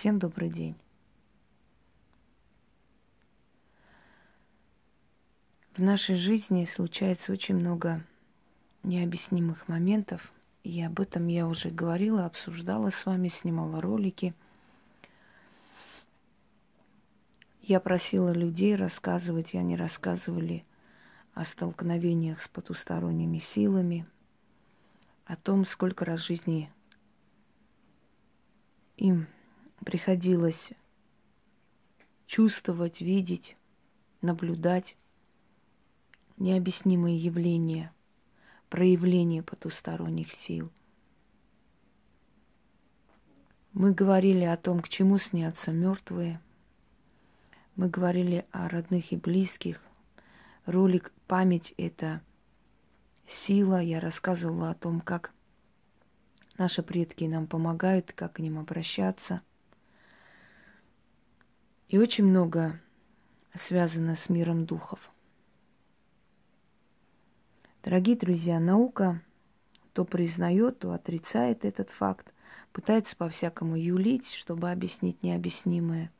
Всем добрый день. В нашей жизни случается очень много необъяснимых моментов, и об этом я уже говорила, обсуждала с вами, снимала ролики. Я просила людей рассказывать, и они рассказывали о столкновениях с потусторонними силами, о том, сколько раз жизни им приходилось чувствовать, видеть, наблюдать необъяснимые явления, проявления потусторонних сил. Мы говорили о том, к чему снятся мертвые. Мы говорили о родных и близких. Ролик «Память» — это сила. Я рассказывала о том, как наши предки нам помогают, как к ним обращаться. И очень много связано с миром духов – Дорогие друзья, наука то признает, то отрицает этот факт, пытается по-всякому юлить, чтобы объяснить необъяснимое.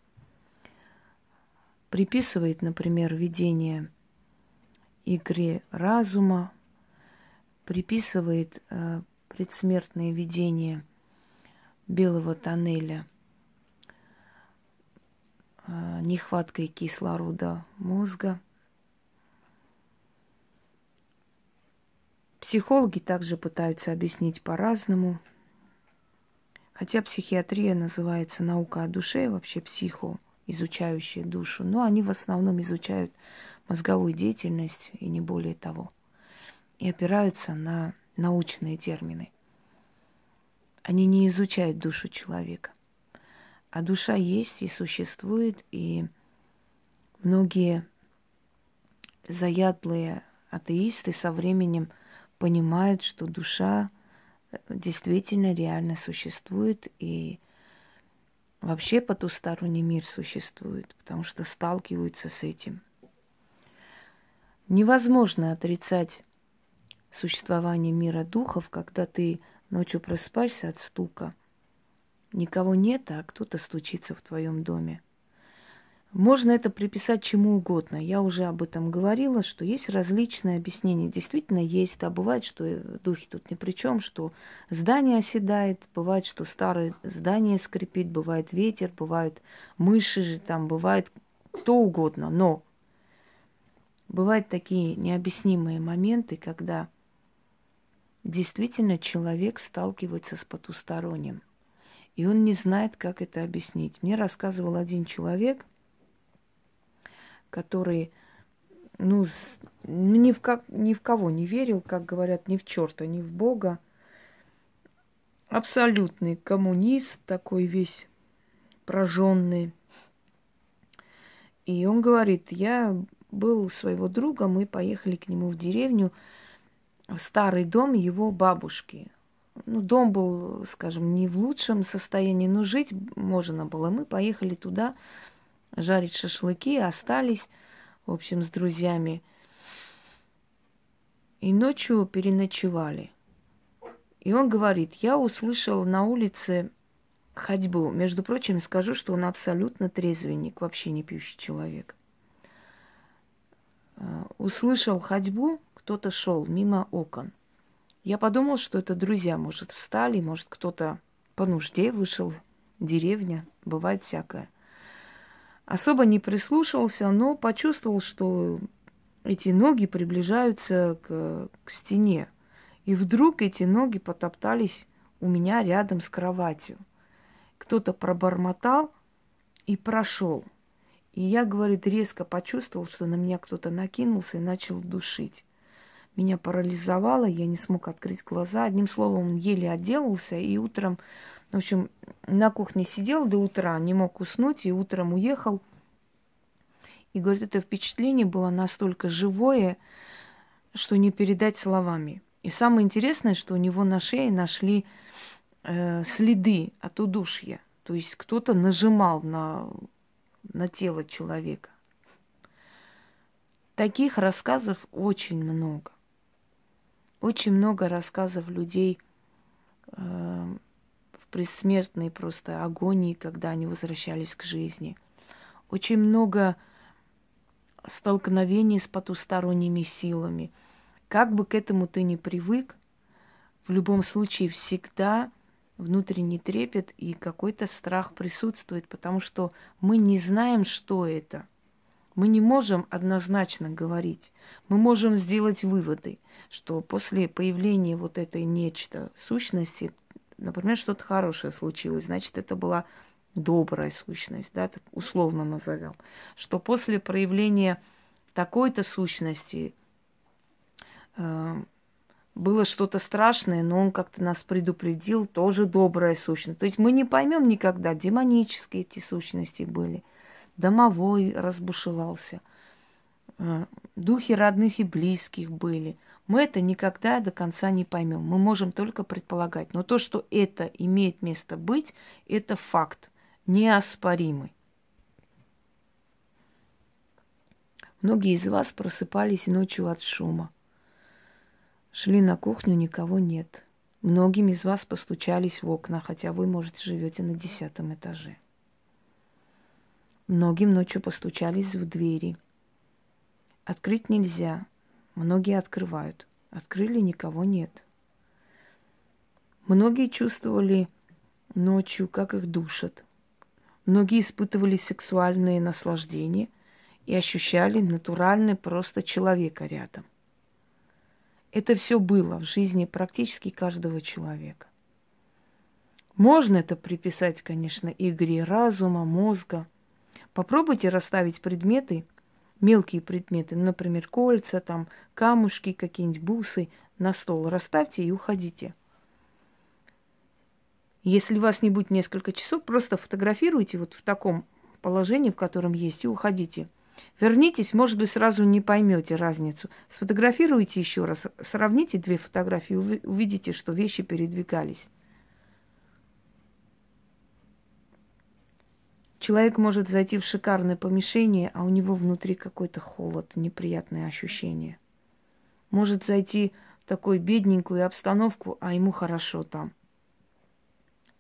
Приписывает, например, видение игре разума, приписывает э, предсмертное видение белого тоннеля нехваткой кислорода мозга – Психологи также пытаются объяснить по-разному. Хотя психиатрия называется наука о душе, вообще психо, изучающая душу, но они в основном изучают мозговую деятельность и не более того. И опираются на научные термины. Они не изучают душу человека. А душа есть и существует, и многие заядлые атеисты со временем – понимают, что душа э, действительно реально существует и вообще потусторонний мир существует, потому что сталкиваются с этим. Невозможно отрицать существование мира духов, когда ты ночью просыпаешься от стука. Никого нет, а кто-то стучится в твоем доме – можно это приписать чему угодно. Я уже об этом говорила, что есть различные объяснения. Действительно есть, а бывает, что духи тут ни при чем, что здание оседает, бывает, что старое здание скрипит, бывает ветер, бывают мыши же там, бывает кто угодно. Но бывают такие необъяснимые моменты, когда действительно человек сталкивается с потусторонним. И он не знает, как это объяснить. Мне рассказывал один человек, который, ну, ни в, как, ни в кого не верил, как говорят, ни в черта, ни в Бога. Абсолютный коммунист, такой весь прожженный. И он говорит, я был у своего друга, мы поехали к нему в деревню, в старый дом его бабушки. Ну, дом был, скажем, не в лучшем состоянии, но жить можно было. Мы поехали туда, жарить шашлыки, остались, в общем, с друзьями. И ночью переночевали. И он говорит, я услышал на улице ходьбу. Между прочим, скажу, что он абсолютно трезвенник, вообще не пьющий человек. Э, услышал ходьбу, кто-то шел мимо окон. Я подумал, что это друзья, может, встали, может, кто-то по нужде вышел, деревня, бывает всякое – особо не прислушивался, но почувствовал, что эти ноги приближаются к, к стене. И вдруг эти ноги потоптались у меня рядом с кроватью. Кто-то пробормотал и прошел. И я, говорит, резко почувствовал, что на меня кто-то накинулся и начал душить. Меня парализовало, я не смог открыть глаза. Одним словом, еле отделался, и утром в общем, на кухне сидел до утра, не мог уснуть, и утром уехал. И говорит, это впечатление было настолько живое, что не передать словами. И самое интересное, что у него на шее нашли э, следы от удушья. То есть кто-то нажимал на, на тело человека. Таких рассказов очень много. Очень много рассказов людей э, предсмертной просто агонии, когда они возвращались к жизни. Очень много столкновений с потусторонними силами. Как бы к этому ты ни привык, в любом случае всегда внутренний трепет и какой-то страх присутствует, потому что мы не знаем, что это. Мы не можем однозначно говорить. Мы можем сделать выводы, что после появления вот этой нечто сущности, например, что-то хорошее случилось, значит, это была добрая сущность, да, так условно назовем, что после проявления такой-то сущности э, было что-то страшное, но он как-то нас предупредил, тоже добрая сущность. То есть мы не поймем никогда, демонические эти сущности были, домовой разбушевался, э, духи родных и близких были. Мы это никогда до конца не поймем. Мы можем только предполагать. Но то, что это имеет место быть, это факт, неоспоримый. Многие из вас просыпались ночью от шума. Шли на кухню, никого нет. Многим из вас постучались в окна, хотя вы, может, живете на десятом этаже. Многим ночью постучались в двери. Открыть нельзя. Многие открывают. Открыли, никого нет. Многие чувствовали ночью, как их душат. Многие испытывали сексуальные наслаждения и ощущали натуральный просто человека рядом. Это все было в жизни практически каждого человека. Можно это приписать, конечно, игре разума, мозга. Попробуйте расставить предметы, мелкие предметы, например, кольца, там, камушки, какие-нибудь бусы на стол. Расставьте и уходите. Если вас не будет несколько часов, просто фотографируйте вот в таком положении, в котором есть, и уходите – Вернитесь, может быть, сразу не поймете разницу. Сфотографируйте еще раз, сравните две фотографии, увидите, что вещи передвигались. Человек может зайти в шикарное помещение, а у него внутри какой-то холод, неприятное ощущение. Может зайти в такую бедненькую обстановку, а ему хорошо там.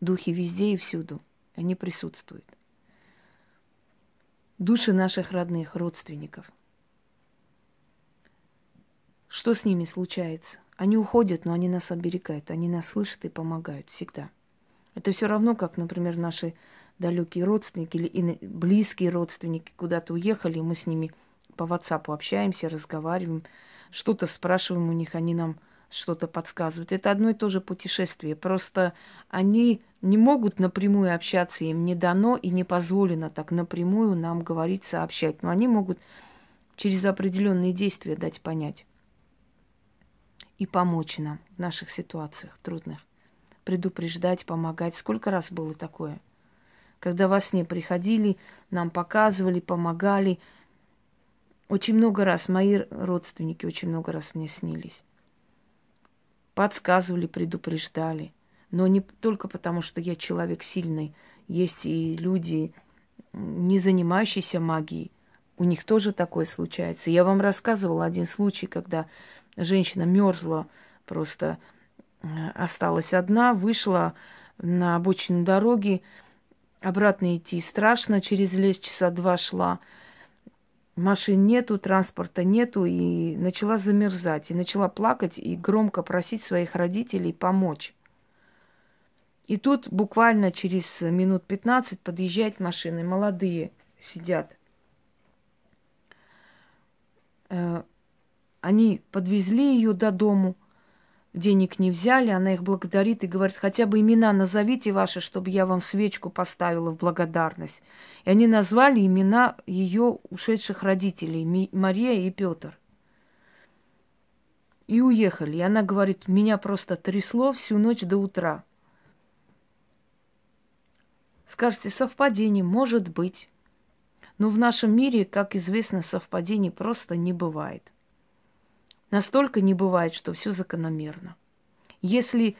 Духи везде и всюду. Они присутствуют души наших родных, родственников. Что с ними случается? Они уходят, но они нас оберегают, они нас слышат и помогают всегда. Это все равно, как, например, наши далекие родственники или близкие родственники куда-то уехали, мы с ними по WhatsApp общаемся, разговариваем, что-то спрашиваем у них, они нам что-то подсказывают. Это одно и то же путешествие. Просто они не могут напрямую общаться, им не дано и не позволено так напрямую нам говорить, сообщать. Но они могут через определенные действия дать понять и помочь нам в наших ситуациях трудных. Предупреждать, помогать. Сколько раз было такое? Когда во сне приходили, нам показывали, помогали. Очень много раз мои родственники очень много раз мне снились подсказывали, предупреждали. Но не только потому, что я человек сильный. Есть и люди, не занимающиеся магией. У них тоже такое случается. Я вам рассказывала один случай, когда женщина мерзла, просто э, осталась одна, вышла на обочину дороги, обратно идти страшно, через лес часа два шла, машин нету, транспорта нету, и начала замерзать, и начала плакать и громко просить своих родителей помочь. И тут буквально через минут 15 подъезжают машины, молодые сидят. Э, они подвезли ее до дому – денег не взяли, она их благодарит и говорит, хотя бы имена назовите ваши, чтобы я вам свечку поставила в благодарность. И они назвали имена ее ушедших родителей, Мария и Петр. И уехали. И она говорит, меня просто трясло всю ночь до утра. Скажете, совпадение может быть. Но в нашем мире, как известно, совпадений просто не бывает. Настолько не бывает, что все закономерно. Если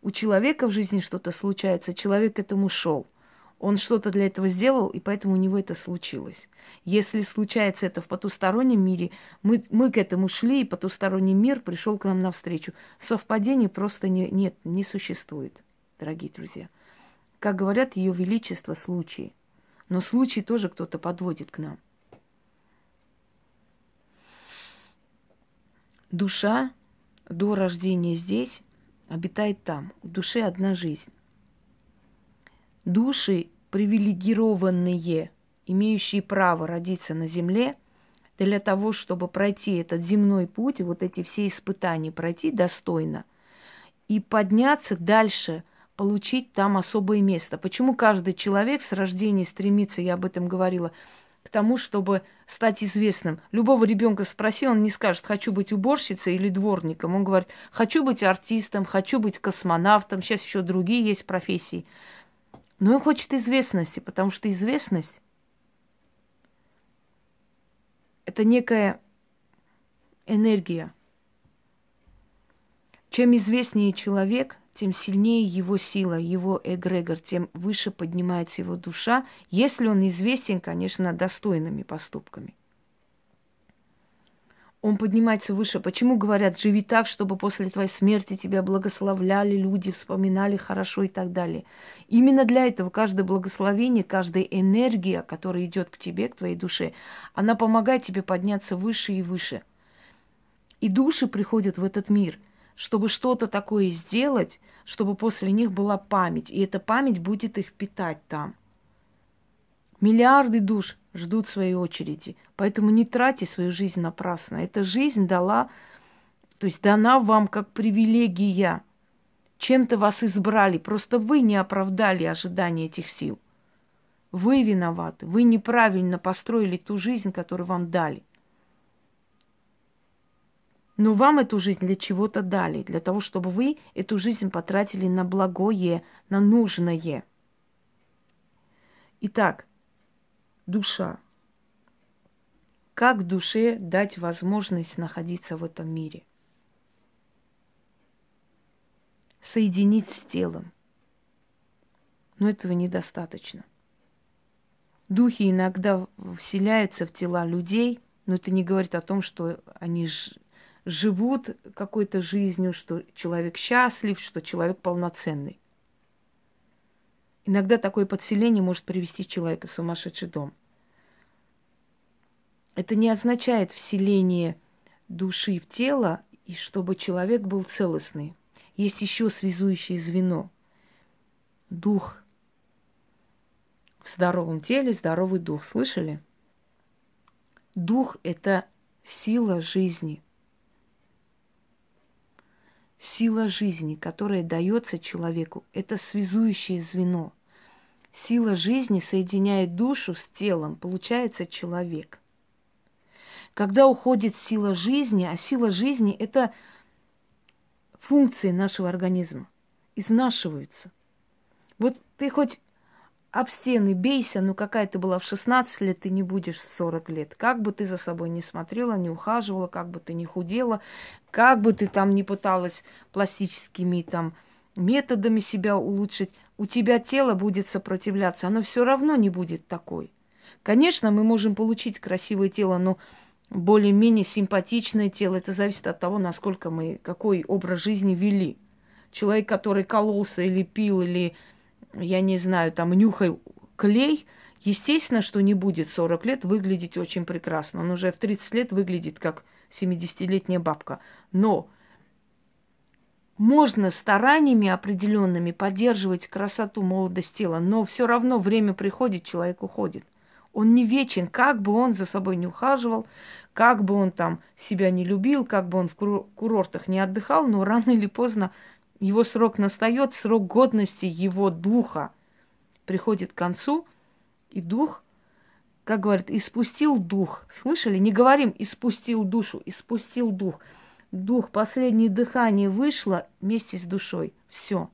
у человека в жизни что-то случается, человек к этому шел. Он что-то для этого сделал, и поэтому у него это случилось. Если случается это в потустороннем мире, мы, мы к этому шли, и потусторонний мир пришел к нам навстречу. Совпадений просто не, нет, не существует, дорогие друзья. как говорят ее величество, случаи. Но случаи тоже кто-то подводит к нам. Душа до рождения здесь обитает там. У души одна жизнь. Души привилегированные, имеющие право родиться на земле, для того, чтобы пройти этот земной путь, вот эти все испытания пройти достойно и подняться дальше, получить там особое место. Почему каждый человек с рождения стремится, я об этом говорила, к тому, чтобы стать известным. Любого ребенка спроси, он не скажет, хочу быть уборщицей или дворником. Он говорит, хочу быть артистом, хочу быть космонавтом. Сейчас еще другие есть профессии. Но он хочет известности, потому что известность это некая энергия. Чем известнее человек, тем сильнее его сила, его эгрегор, тем выше поднимается его душа, если он известен, конечно, достойными поступками. Он поднимается выше. Почему говорят, живи так, чтобы после твоей смерти тебя благословляли люди, вспоминали хорошо и так далее. Именно для этого каждое благословение, каждая энергия, которая идет к тебе, к твоей душе, она помогает тебе подняться выше и выше. И души приходят в этот мир – чтобы что-то такое сделать, чтобы после них была память, и эта память будет их питать там. Миллиарды душ ждут своей очереди, поэтому не тратьте свою жизнь напрасно. Эта жизнь дала, то есть дана вам как привилегия. Чем-то вас избрали, просто вы не оправдали ожидания этих сил. Вы виноваты, вы неправильно построили ту жизнь, которую вам дали. Но вам эту жизнь для чего-то дали, для того, чтобы вы эту жизнь потратили на благое, на нужное. Итак, душа. Как душе дать возможность находиться в этом мире? Соединить с телом. Но этого недостаточно. Духи иногда вселяются в тела людей, но это не говорит о том, что они живут какой-то жизнью, что человек счастлив, что человек полноценный. Иногда такое подселение может привести человека в сумасшедший дом. Это не означает вселение души в тело, и чтобы человек был целостный. Есть еще связующее звено. Дух. В здоровом теле здоровый дух. Слышали? Дух – это сила жизни – Сила жизни, которая дается человеку, это связующее звено. Сила жизни соединяет душу с телом, получается человек. Когда уходит сила жизни, а сила жизни – это функции нашего организма, изнашиваются. Вот ты хоть об стены бейся, ну какая ты была в 16 лет, ты не будешь в 40 лет. Как бы ты за собой не смотрела, не ухаживала, как бы ты не худела, как бы ты там не пыталась пластическими там методами себя улучшить, у тебя тело будет сопротивляться, оно все равно не будет такой. Конечно, мы можем получить красивое тело, но более-менее симпатичное тело, это зависит от того, насколько мы, какой образ жизни вели. Человек, который кололся или пил, или я не знаю, там нюхал клей, естественно, что не будет 40 лет выглядеть очень прекрасно. Он уже в 30 лет выглядит как 70-летняя бабка. Но можно стараниями определенными поддерживать красоту, молодость тела, но все равно время приходит, человек уходит. Он не вечен, как бы он за собой не ухаживал, как бы он там себя не любил, как бы он в курортах не отдыхал, но рано или поздно его срок настает, срок годности его духа приходит к концу, и дух, как говорят, испустил дух. Слышали? Не говорим испустил душу, испустил дух. Дух, последнее дыхание вышло вместе с душой. Все.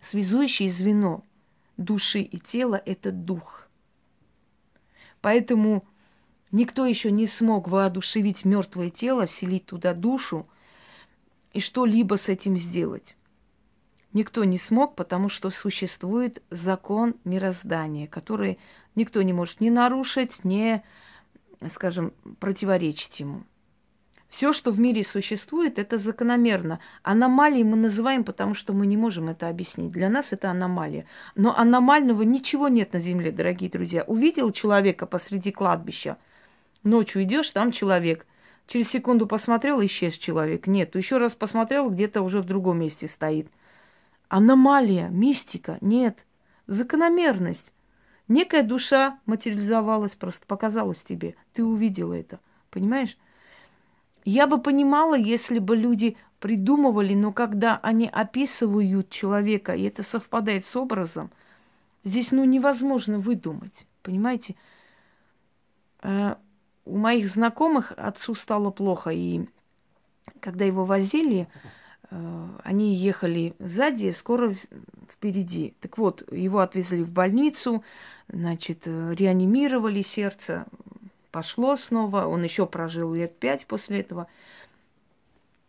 Связующее звено души и тела – это дух. Поэтому никто еще не смог воодушевить мертвое тело, вселить туда душу – и что-либо с этим сделать. Никто не смог, потому что существует закон мироздания, который никто не может ни нарушить, ни, скажем, противоречить ему. Все, что в мире существует, это закономерно. Аномалии мы называем, потому что мы не можем это объяснить. Для нас это аномалия. Но аномального ничего нет на Земле, дорогие друзья. Увидел человека посреди кладбища, ночью идешь, там человек. Через секунду посмотрел, исчез человек. Нет, еще раз посмотрел, где-то уже в другом месте стоит. Аномалия, мистика, нет. Закономерность. Некая душа материализовалась, просто показалась тебе. Ты увидела это. Понимаешь? Я бы понимала, если бы люди придумывали, но когда они описывают человека, и это совпадает с образом, здесь ну невозможно выдумать, понимаете? У моих знакомых отцу стало плохо, и когда его возили, э, они ехали сзади, скоро впереди. Так вот, его отвезли в больницу, значит, э, реанимировали сердце, пошло снова, он еще прожил лет пять после этого.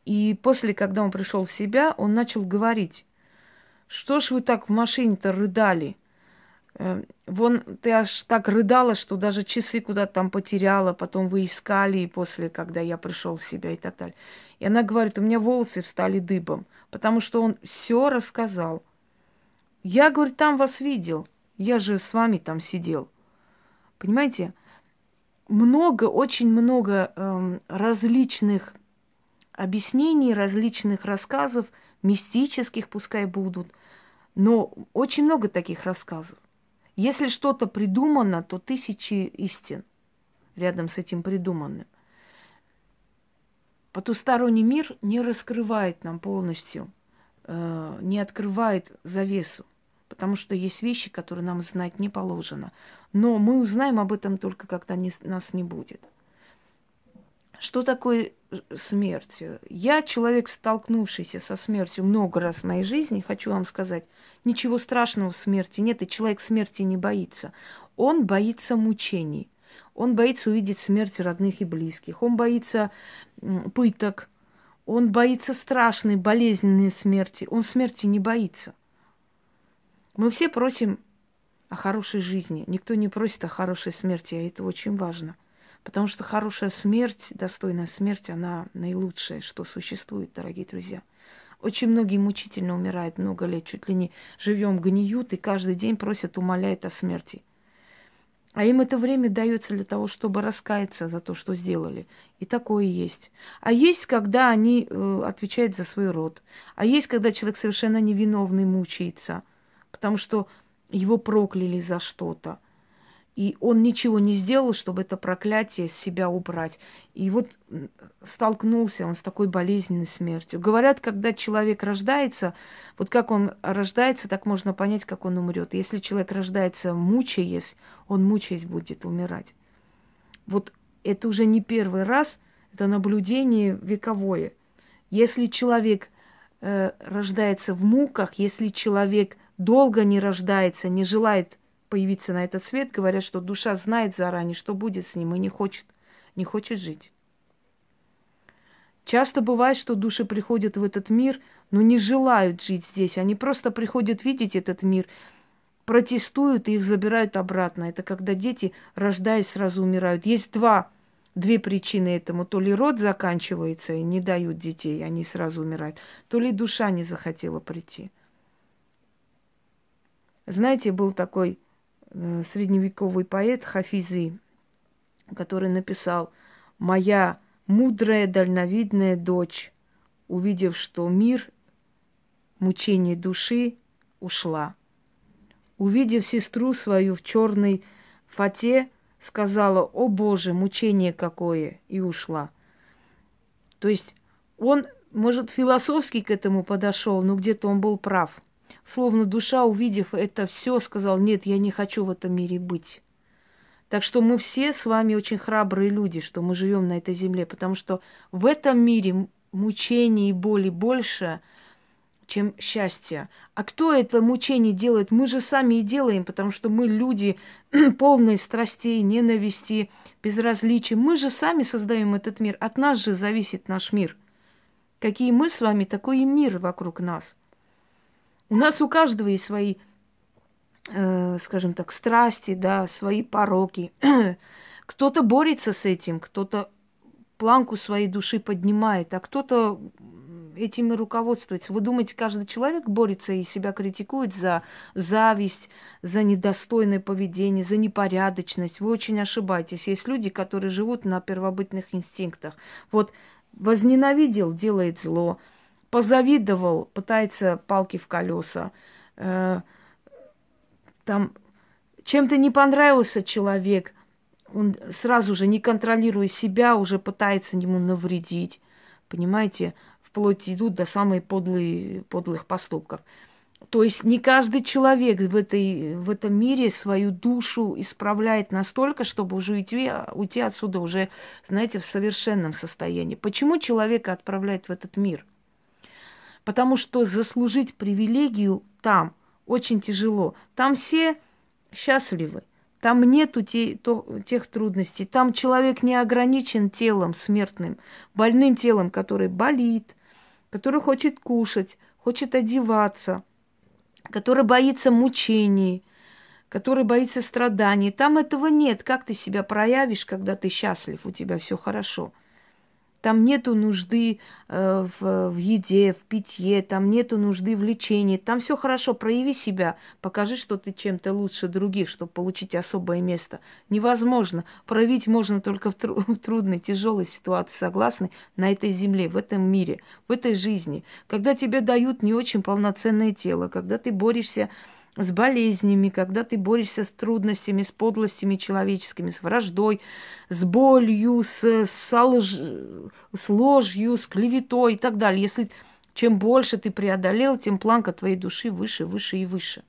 И после, когда он пришел в себя, он начал говорить, что ж вы так в машине-то рыдали? Э, вон, ты аж так рыдала, что даже часы куда-то там потеряла, потом вы искали, и после, когда я пришел в себя и так далее. И она говорит, у меня волосы встали дыбом, потому что он все рассказал. Я, говорит, там вас видел, я же с вами там сидел. Понимаете? много, очень много э, различных объяснений, различных рассказов, мистических пускай будут, но очень много таких рассказов. Если что-то придумано, то тысячи истин рядом с этим придуманным. Потусторонний мир не раскрывает нам полностью, э, не открывает завесу потому что есть вещи, которые нам знать не положено. Но мы узнаем об этом только, когда не, нас не будет. Что такое э, смерть? Я человек, столкнувшийся со смертью много раз в моей жизни, хочу вам сказать, ничего страшного в смерти нет, и человек смерти не боится. Он боится мучений. Он боится увидеть смерть родных и близких. Он боится пыток. Он боится страшной, болезненной смерти. Он смерти не боится. Мы все просим о хорошей жизни. Никто не просит о хорошей смерти, а это очень важно. Потому что хорошая смерть, достойная смерть, она наилучшая, что существует, дорогие друзья. Очень многие мучительно умирают много лет, чуть ли не живем, гниют, и каждый день просят, умоляют о смерти. А им это время дается для того, чтобы раскаяться за то, что сделали. И такое есть. А есть, когда они э, отвечают за свой род. А есть, когда человек совершенно невиновный мучается – потому что его прокляли за что-то. И он ничего не сделал, чтобы это проклятие с себя убрать. И вот столкнулся он с такой болезненной смертью. Говорят, когда человек рождается, вот как он рождается, так можно понять, как он умрет. Если человек рождается мучаясь, он мучаясь будет умирать. Вот это уже не первый раз, это наблюдение вековое. Если человек э, рождается в муках, если человек долго не рождается, не желает появиться на этот свет, говорят, что душа знает заранее, что будет с ним, и не хочет, не хочет жить. Часто бывает, что души приходят в этот мир, но не желают жить здесь. Они просто приходят видеть этот мир, протестуют и их забирают обратно. Это когда дети, рождаясь, сразу умирают. Есть два, две причины этому. То ли род заканчивается и не дают детей, они сразу умирают, то ли душа не захотела прийти. Знаете, был такой средневековый поэт Хафизы, который написал «Моя мудрая, дальновидная дочь, увидев, что мир, мучение души, ушла. Увидев сестру свою в черной фате, сказала, о Боже, мучение какое, и ушла. То есть он, может, философски к этому подошел, но где-то он был прав – Словно душа, увидев это все, сказал, нет, я не хочу в этом мире быть. Так что мы все с вами очень храбрые люди, что мы живем на этой земле, потому что в этом мире мучений и боли больше, чем счастья. А кто это мучение делает? Мы же сами и делаем, потому что мы люди полные страстей, ненависти, безразличия. Мы же сами создаем этот мир. От нас же зависит наш мир. Какие мы с вами, такой и мир вокруг нас – у нас у каждого есть свои, э, скажем так, страсти, да, свои пороки. кто-то борется с этим, кто-то планку своей души поднимает, а кто-то этим и руководствуется. Вы думаете, каждый человек борется и себя критикует за зависть, за недостойное поведение, за непорядочность? Вы очень ошибаетесь. Есть люди, которые живут на первобытных инстинктах. Вот возненавидел, делает зло, позавидовал, пытается палки в колеса, э, там чем-то не понравился человек, он сразу же, не контролируя себя, уже пытается ему навредить. Понимаете, вплоть идут до самых подлые, подлых поступков. То есть не каждый человек в, этой, в этом мире свою душу исправляет настолько, чтобы уже уйти, уйти отсюда уже, знаете, в совершенном состоянии. Почему человека отправляют в этот мир? Потому что заслужить привилегию там очень тяжело. Там все счастливы. Там нету те, то, тех трудностей. Там человек не ограничен телом смертным, больным телом, который болит, который хочет кушать, хочет одеваться, который боится мучений, который боится страданий. Там этого нет. Как ты себя проявишь, когда ты счастлив, у тебя все хорошо – там нету нужды э, в, в еде, в питье, там нету нужды в лечении. Там все хорошо, прояви себя, покажи, что ты чем-то лучше других, чтобы получить особое место. Невозможно. Проявить можно только в, тру- в трудной, тяжелой ситуации, согласны, на этой земле, в этом мире, в этой жизни. Когда тебе дают не очень полноценное тело, когда ты борешься с болезнями, когда ты борешься с трудностями, с подлостями человеческими, с враждой, с болью, с, с, лж, с ложью, с клеветой и так далее. Если чем больше ты преодолел, тем планка твоей души выше, выше и выше.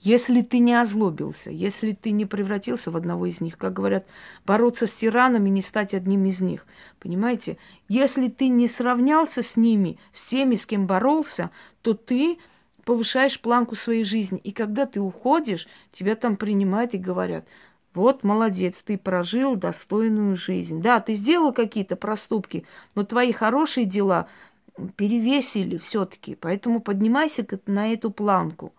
Если ты не озлобился, если ты не превратился в одного из них, как говорят, бороться с тиранами, не стать одним из них. Понимаете? Если ты не сравнялся с ними, с теми, с кем боролся, то ты повышаешь планку своей жизни. И когда ты уходишь, тебя там принимают и говорят, вот молодец, ты прожил достойную жизнь. Да, ты сделал какие-то проступки, но твои хорошие дела перевесили все-таки. Поэтому поднимайся на эту планку.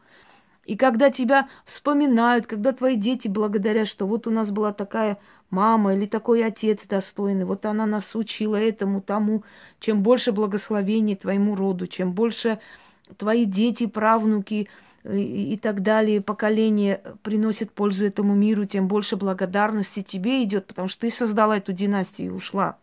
И когда тебя вспоминают, когда твои дети благодарят, что вот у нас была такая мама или такой отец достойный, вот она нас учила этому, тому, чем больше благословений твоему роду, чем больше твои дети, правнуки э, и так далее, поколение приносят пользу этому миру, тем больше благодарности тебе идет, потому что ты создала эту династию и ушла.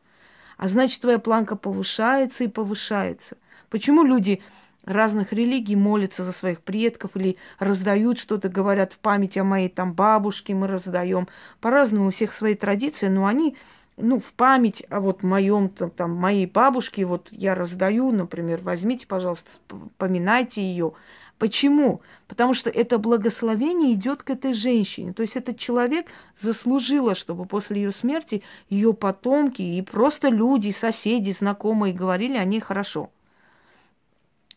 А значит, твоя планка повышается и повышается. Почему люди разных религий молятся за своих предков или раздают что-то, говорят в память о моей там бабушке мы раздаем. По-разному у всех свои традиции, но они ну, в память о вот моем, там, там, моей бабушке, вот я раздаю, например, возьмите, пожалуйста, поминайте ее. Почему? Потому что это благословение идет к этой женщине. То есть этот человек заслужила, чтобы после ее смерти ее потомки и просто люди, соседи, знакомые говорили о ней хорошо.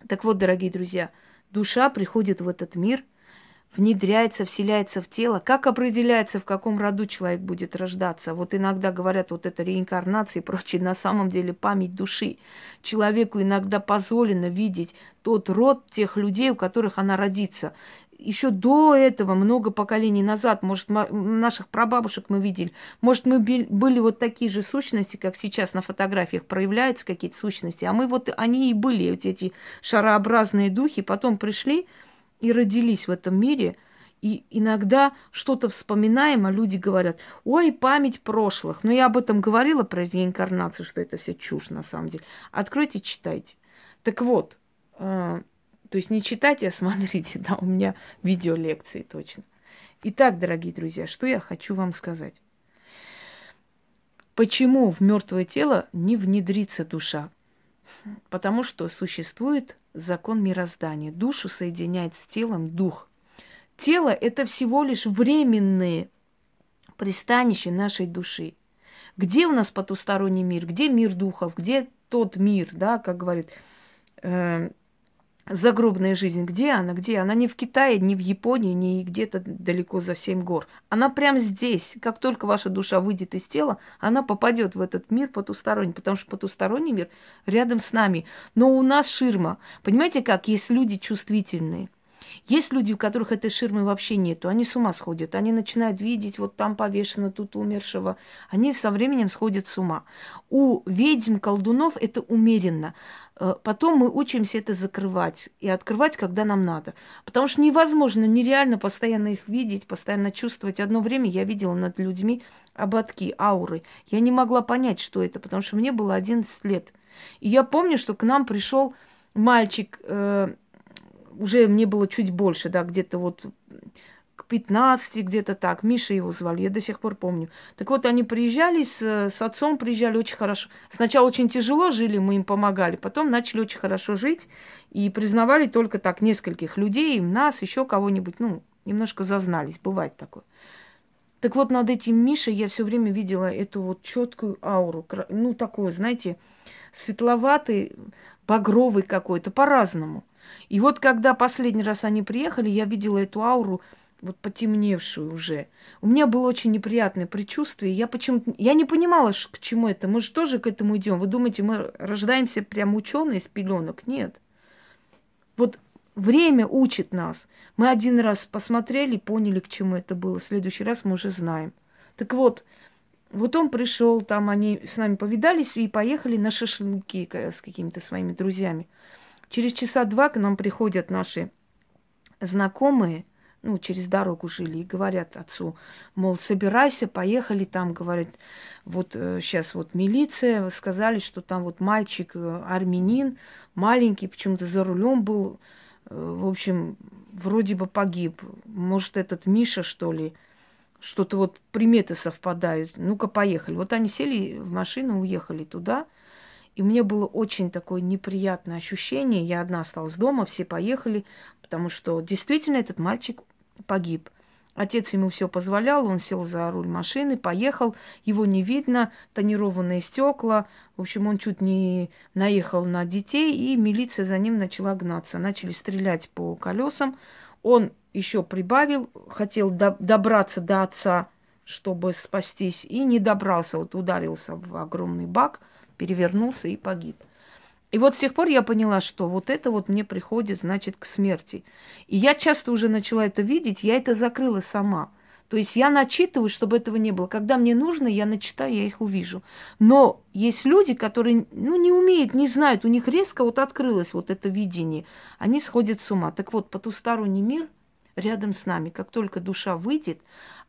Так вот, дорогие друзья, душа приходит в этот мир – внедряется, вселяется в тело. Как определяется, в каком роду человек будет рождаться? Вот иногда говорят, вот это реинкарнация и прочее, на самом деле память души. Человеку иногда позволено видеть тот род тех людей, у которых она родится. Еще до этого, много поколений назад, может, наших прабабушек мы видели, может, мы были вот такие же сущности, как сейчас на фотографиях проявляются какие-то сущности, а мы вот, они и были, вот эти шарообразные духи, потом пришли, и родились в этом мире, и иногда что-то вспоминаем, а люди говорят, ой, память прошлых. Но я об этом говорила, про реинкарнацию, что это все чушь на самом деле. Откройте, читайте. Так вот, э, то есть не читайте, а смотрите, да, у меня видеолекции точно. Итак, дорогие друзья, что я хочу вам сказать. Почему в мертвое тело не внедрится душа? Потому что существует закон мироздания. Душу соединяет с телом дух. Тело – это всего лишь временные пристанище нашей души. Где у нас потусторонний мир? Где мир духов? Где тот мир, да, как говорит э, загробная жизнь, где она, где? Она не в Китае, не в Японии, не где-то далеко за семь гор. Она прямо здесь. Как только ваша душа выйдет из тела, она попадет в этот мир потусторонний, потому что потусторонний мир рядом с нами. Но у нас ширма. Понимаете как? Есть люди чувствительные. Есть люди, у которых этой ширмы вообще нету, они с ума сходят, они начинают видеть, вот там повешено, тут умершего, они со временем сходят с ума. У ведьм, колдунов это умеренно. Э, потом мы учимся это закрывать и открывать, когда нам надо. Потому что невозможно, нереально постоянно их видеть, постоянно чувствовать. Одно время я видела над людьми ободки, ауры. Я не могла понять, что это, потому что мне было 11 лет. И я помню, что к нам пришел мальчик, э, уже мне было чуть больше, да, где-то вот к 15, где-то так. Миша его звали, я до сих пор помню. Так вот, они приезжали, с, с отцом приезжали очень хорошо. Сначала очень тяжело жили, мы им помогали, потом начали очень хорошо жить и признавали только так нескольких людей, нас, еще кого-нибудь, ну, немножко зазнались, бывает такое. Так вот, над этим Мишей я все время видела эту вот четкую ауру, ну, такую, знаете, светловатый, багровый какой-то, по-разному. И вот когда последний раз они приехали, я видела эту ауру вот потемневшую уже. У меня было очень неприятное предчувствие. Я почему-то... Я не понимала, к чему это. Мы же тоже к этому идем. Вы думаете, мы рождаемся прям ученые из пеленок? Нет. Вот время учит нас. Мы один раз посмотрели, поняли, к чему это было. В следующий раз мы уже знаем. Так вот, вот он пришел, там они с нами повидались и поехали на шашлыки с какими-то своими друзьями. Через часа два к нам приходят наши знакомые, ну, через дорогу жили, и говорят отцу, мол, собирайся, поехали там, говорят, вот э, сейчас вот милиция, сказали, что там вот мальчик э, армянин, маленький, почему-то за рулем был, э, в общем, вроде бы погиб. Может, этот Миша, что ли, что-то вот приметы совпадают. Ну-ка, поехали. Вот они сели в машину, уехали туда. И мне было очень такое неприятное ощущение. Я одна осталась дома, все поехали, потому что действительно этот мальчик погиб. Отец ему все позволял, он сел за руль машины, поехал, его не видно, тонированные стекла. В общем, он чуть не наехал на детей, и милиция за ним начала гнаться. Начали стрелять по колесам. Он еще прибавил, хотел до- добраться до отца, чтобы спастись, и не добрался, вот ударился в огромный бак, перевернулся и погиб. И вот с тех пор я поняла, что вот это вот мне приходит, значит, к смерти. И я часто уже начала это видеть, я это закрыла сама. То есть я начитываю, чтобы этого не было. Когда мне нужно, я начитаю, я их увижу. Но есть люди, которые ну, не умеют, не знают, у них резко вот открылось вот это видение. Они сходят с ума. Так вот, потусторонний мир рядом с нами. Как только душа выйдет,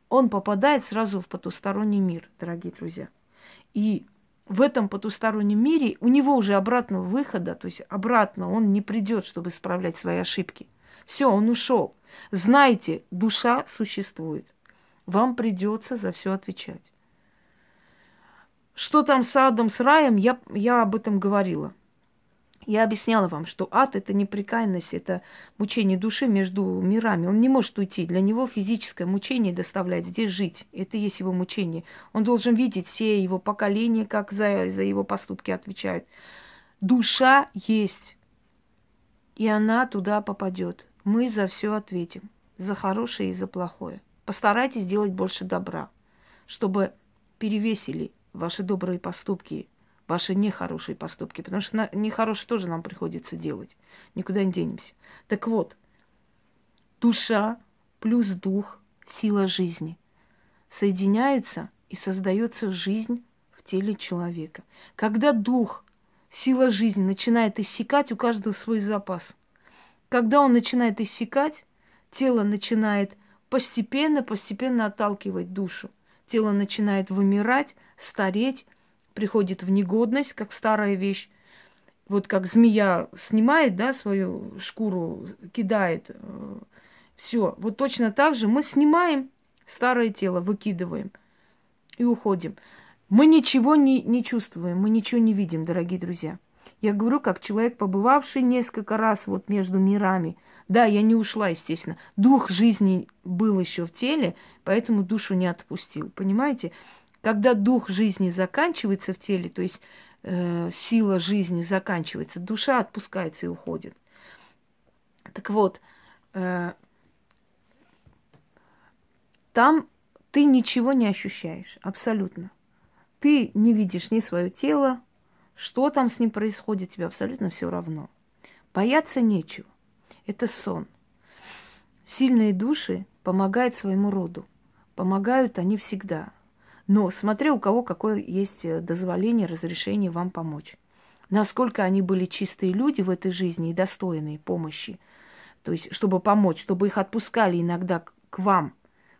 он попадает сразу в потусторонний мир, дорогие друзья. И в этом потустороннем мире у него уже обратного выхода, то есть обратно он не придет, чтобы исправлять свои ошибки. Все, он ушел. Знайте, душа существует. Вам придется за все отвечать. Что там с адом, с раем, я, я об этом говорила. Я объясняла вам, что ад – это непрекаянность, это мучение души между мирами. Он не может уйти. Для него физическое мучение доставляет здесь жить. Это и есть его мучение. Он должен видеть все его поколения, как за, за его поступки отвечают. Душа есть, и она туда попадет. Мы за все ответим. За хорошее и за плохое. Постарайтесь сделать больше добра, чтобы перевесили ваши добрые поступки ваши нехорошие поступки, потому что на, нехорошие тоже нам приходится делать. Никуда не денемся. Так вот, душа плюс дух, сила жизни соединяются и создается жизнь в теле человека. Когда дух, сила жизни начинает иссякать, у каждого свой запас. Когда он начинает иссякать, тело начинает постепенно, постепенно отталкивать душу. Тело начинает вымирать, стареть, приходит в негодность, как старая вещь. Вот как змея снимает, да, свою шкуру, кидает. Э, Все. Вот точно так же мы снимаем старое тело, выкидываем и уходим. Мы ничего не, не чувствуем, мы ничего не видим, дорогие друзья. Я говорю, как человек, побывавший несколько раз вот между мирами. Да, я не ушла, естественно. Дух жизни был еще в теле, поэтому душу не отпустил. Понимаете? Когда дух жизни заканчивается в теле, то есть э, сила жизни заканчивается, душа отпускается и уходит. Так вот, э, там ты ничего не ощущаешь, абсолютно. Ты не видишь ни свое тело, что там с ним происходит, тебе абсолютно все равно. Бояться нечего. Это сон. Сильные души помогают своему роду. Помогают они всегда. Но смотря у кого какое есть э, дозволение, разрешение вам помочь. Насколько они были чистые люди в этой жизни и достойные помощи. То есть, чтобы помочь, чтобы их отпускали иногда к вам,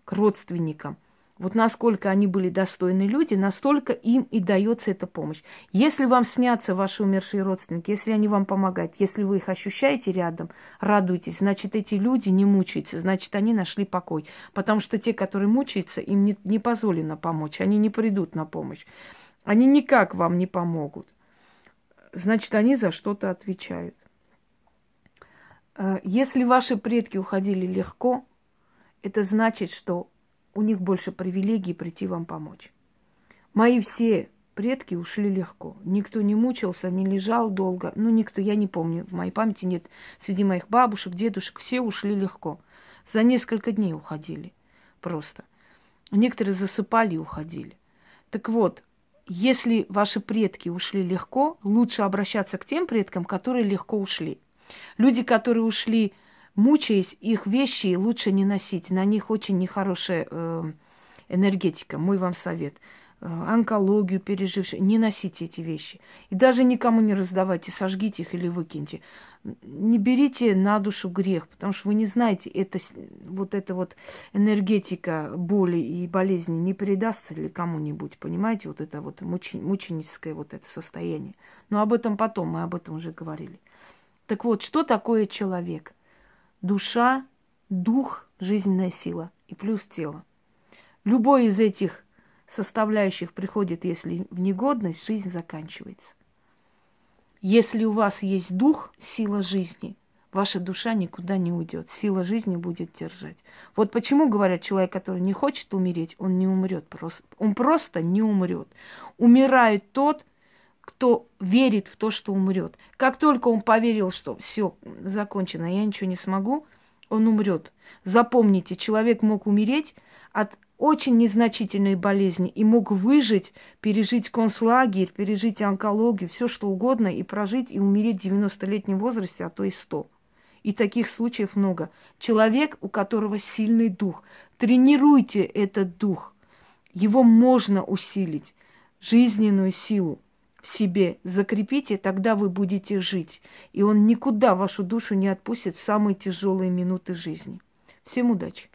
к родственникам. Вот насколько они были достойны люди, настолько им и дается эта помощь. Если вам снятся ваши умершие родственники, если они вам помогают, если вы их ощущаете рядом, радуйтесь, значит, эти люди не мучаются, значит, они нашли покой. Потому что те, которые мучаются, им не, не позволено помочь, они не придут на помощь. Они никак вам не помогут. Значит, они за что-то отвечают. Э, если ваши предки уходили легко, это значит, что у них больше привилегий прийти вам помочь. Мои все предки ушли легко. Никто не мучился, не лежал долго. Ну, никто, я не помню, в моей памяти нет. Среди моих бабушек, дедушек все ушли легко. За несколько дней уходили просто. Некоторые засыпали и уходили. Так вот, если ваши предки ушли легко, лучше обращаться к тем предкам, которые легко ушли. Люди, которые ушли мучаясь, их вещи лучше не носить. На них очень нехорошая э, энергетика. Мой вам совет. Э, онкологию пережившие, не носите эти вещи. И даже никому не раздавайте, сожгите их или выкиньте. Не берите на душу грех, потому что вы не знаете, это, вот эта вот энергетика боли и болезни не передастся ли кому-нибудь, понимаете, вот это вот мучен, мученическое вот это состояние. Но об этом потом, мы об этом уже говорили. Так вот, что такое человек? Душа, дух, жизненная сила и плюс тело. Любой из этих составляющих приходит, если в негодность, жизнь заканчивается. Если у вас есть дух, сила жизни, ваша душа никуда не уйдет. Сила жизни будет держать. Вот почему говорят, человек, который не хочет умереть, он не умрет. Он просто не умрет. Умирает тот, кто верит в то, что умрет. Как только он поверил, что все закончено, я ничего не смогу, он умрет. Запомните, человек мог умереть от очень незначительной болезни и мог выжить, пережить концлагерь, пережить онкологию, все что угодно, и прожить и умереть в 90-летнем возрасте, а то и 100. И таких случаев много. Человек, у которого сильный дух. Тренируйте этот дух. Его можно усилить, жизненную силу себе закрепите, тогда вы будете жить. И он никуда вашу душу не отпустит в самые тяжелые минуты жизни. Всем удачи!